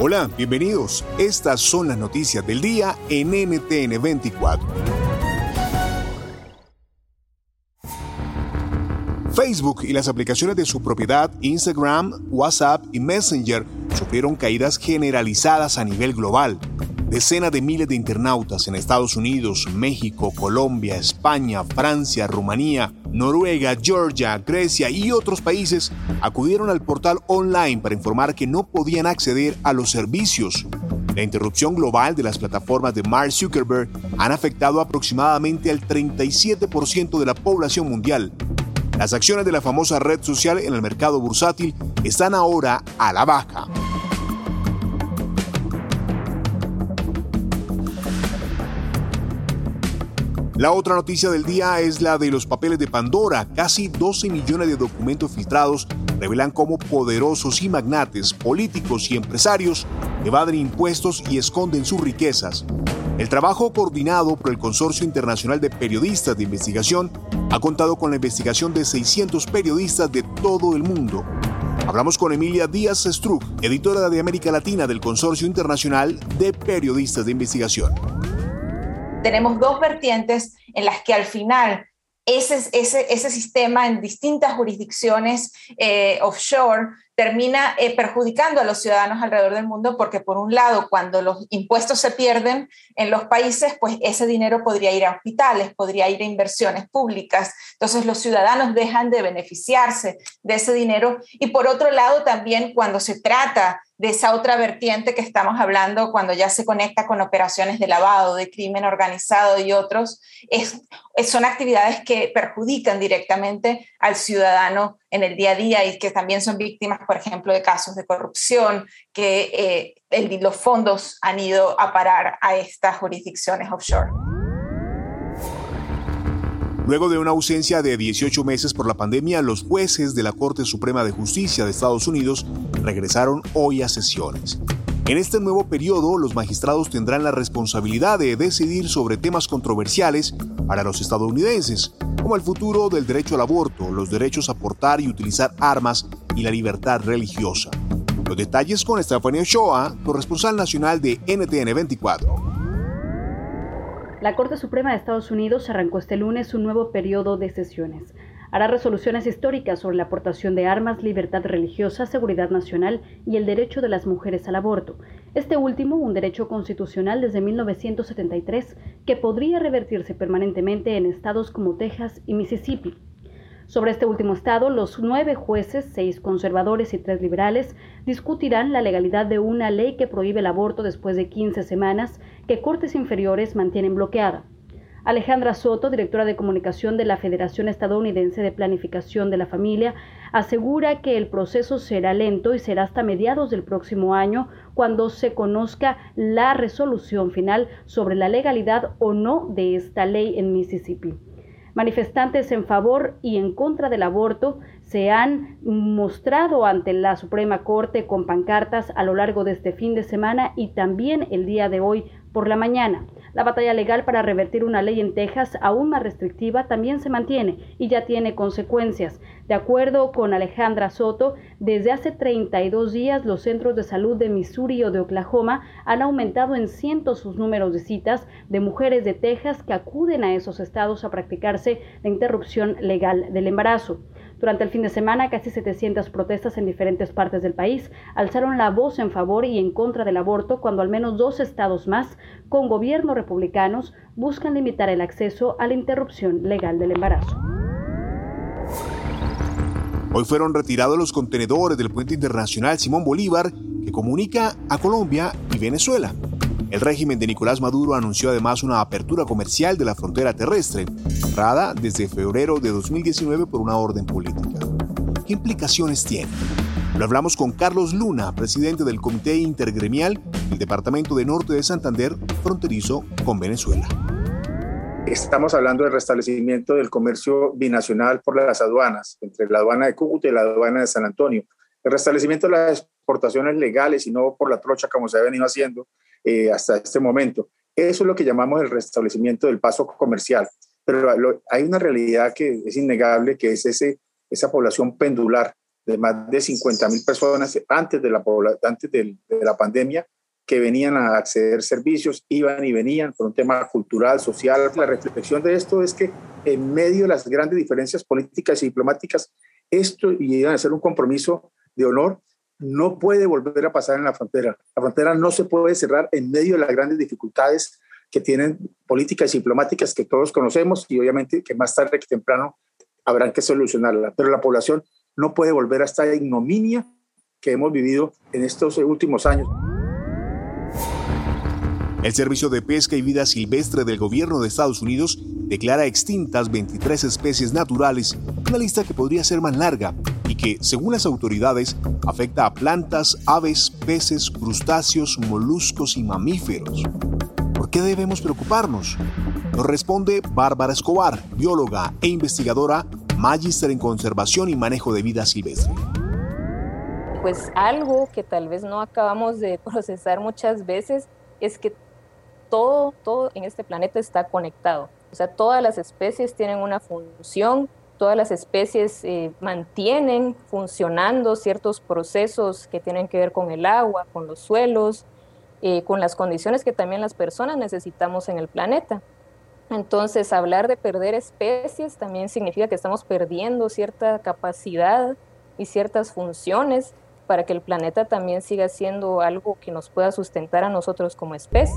Hola, bienvenidos. Estas son las noticias del día en NTN 24. Facebook y las aplicaciones de su propiedad, Instagram, WhatsApp y Messenger, sufrieron caídas generalizadas a nivel global. Decenas de miles de internautas en Estados Unidos, México, Colombia, España, Francia, Rumanía, Noruega, Georgia, Grecia y otros países acudieron al portal online para informar que no podían acceder a los servicios. La interrupción global de las plataformas de Mark Zuckerberg han afectado aproximadamente al 37% de la población mundial. Las acciones de la famosa red social en el mercado bursátil están ahora a la baja. La otra noticia del día es la de los papeles de Pandora. Casi 12 millones de documentos filtrados revelan cómo poderosos y magnates, políticos y empresarios evaden impuestos y esconden sus riquezas. El trabajo coordinado por el Consorcio Internacional de Periodistas de Investigación ha contado con la investigación de 600 periodistas de todo el mundo. Hablamos con Emilia Díaz Struck, editora de América Latina del Consorcio Internacional de Periodistas de Investigación tenemos dos vertientes en las que al final ese, ese, ese sistema en distintas jurisdicciones eh, offshore termina eh, perjudicando a los ciudadanos alrededor del mundo porque por un lado cuando los impuestos se pierden en los países pues ese dinero podría ir a hospitales, podría ir a inversiones públicas, entonces los ciudadanos dejan de beneficiarse de ese dinero. Y por otro lado también cuando se trata de esa otra vertiente que estamos hablando cuando ya se conecta con operaciones de lavado, de crimen organizado y otros, es, son actividades que perjudican directamente al ciudadano en el día a día y que también son víctimas, por ejemplo, de casos de corrupción, que eh, los fondos han ido a parar a estas jurisdicciones offshore. Luego de una ausencia de 18 meses por la pandemia, los jueces de la Corte Suprema de Justicia de Estados Unidos regresaron hoy a sesiones. En este nuevo periodo, los magistrados tendrán la responsabilidad de decidir sobre temas controversiales para los estadounidenses, como el futuro del derecho al aborto, los derechos a portar y utilizar armas y la libertad religiosa. Los detalles con Stephanie Ochoa, corresponsal nacional de NTN 24. La Corte Suprema de Estados Unidos arrancó este lunes un nuevo periodo de sesiones. Hará resoluciones históricas sobre la aportación de armas, libertad religiosa, seguridad nacional y el derecho de las mujeres al aborto. Este último, un derecho constitucional desde 1973 que podría revertirse permanentemente en estados como Texas y Mississippi. Sobre este último estado, los nueve jueces, seis conservadores y tres liberales, discutirán la legalidad de una ley que prohíbe el aborto después de 15 semanas que cortes inferiores mantienen bloqueada. Alejandra Soto, directora de comunicación de la Federación Estadounidense de Planificación de la Familia, asegura que el proceso será lento y será hasta mediados del próximo año cuando se conozca la resolución final sobre la legalidad o no de esta ley en Mississippi. Manifestantes en favor y en contra del aborto se han mostrado ante la Suprema Corte con pancartas a lo largo de este fin de semana y también el día de hoy por la mañana. La batalla legal para revertir una ley en Texas aún más restrictiva también se mantiene y ya tiene consecuencias. De acuerdo con Alejandra Soto, desde hace 32 días los centros de salud de Missouri o de Oklahoma han aumentado en cientos sus números de citas de mujeres de Texas que acuden a esos estados a practicarse la interrupción legal del embarazo. Durante el fin de semana, casi 700 protestas en diferentes partes del país alzaron la voz en favor y en contra del aborto cuando al menos dos estados más, con gobiernos republicanos, buscan limitar el acceso a la interrupción legal del embarazo. Hoy fueron retirados los contenedores del puente internacional Simón Bolívar que comunica a Colombia y Venezuela. El régimen de Nicolás Maduro anunció además una apertura comercial de la frontera terrestre, cerrada desde febrero de 2019 por una orden política. ¿Qué implicaciones tiene? Lo hablamos con Carlos Luna, presidente del Comité Intergremial del Departamento de Norte de Santander, fronterizo con Venezuela. Estamos hablando del restablecimiento del comercio binacional por las aduanas, entre la aduana de Cúcuta y la aduana de San Antonio. El restablecimiento de las exportaciones legales y no por la trocha como se ha venido haciendo eh, hasta este momento. Eso es lo que llamamos el restablecimiento del paso comercial. Pero hay una realidad que es innegable, que es ese, esa población pendular de más de 50 mil personas antes, de la, pandemia que venían a acceder servicios, iban y venían por un tema cultural, social. La reflexión de esto es que en medio de las grandes diferencias políticas y diplomáticas, esto iba a ser un compromiso de honor no puede volver a pasar en la frontera. La frontera no se puede cerrar en medio de las grandes dificultades que tienen políticas y diplomáticas que todos conocemos y obviamente que más tarde que temprano habrán que solucionarla. Pero la población no puede volver a esta ignominia que hemos vivido en estos últimos años. El Servicio de Pesca y Vida Silvestre del Gobierno de Estados Unidos declara extintas 23 especies naturales, una lista que podría ser más larga que, según las autoridades, afecta a plantas, aves, peces, crustáceos, moluscos y mamíferos. ¿Por qué debemos preocuparnos? Nos responde Bárbara Escobar, bióloga e investigadora, magíster en conservación y manejo de vida silvestre. Pues algo que tal vez no acabamos de procesar muchas veces es que todo, todo en este planeta está conectado. O sea, todas las especies tienen una función, todas las especies eh, mantienen funcionando ciertos procesos que tienen que ver con el agua, con los suelos, eh, con las condiciones que también las personas necesitamos en el planeta. Entonces, hablar de perder especies también significa que estamos perdiendo cierta capacidad y ciertas funciones para que el planeta también siga siendo algo que nos pueda sustentar a nosotros como especie.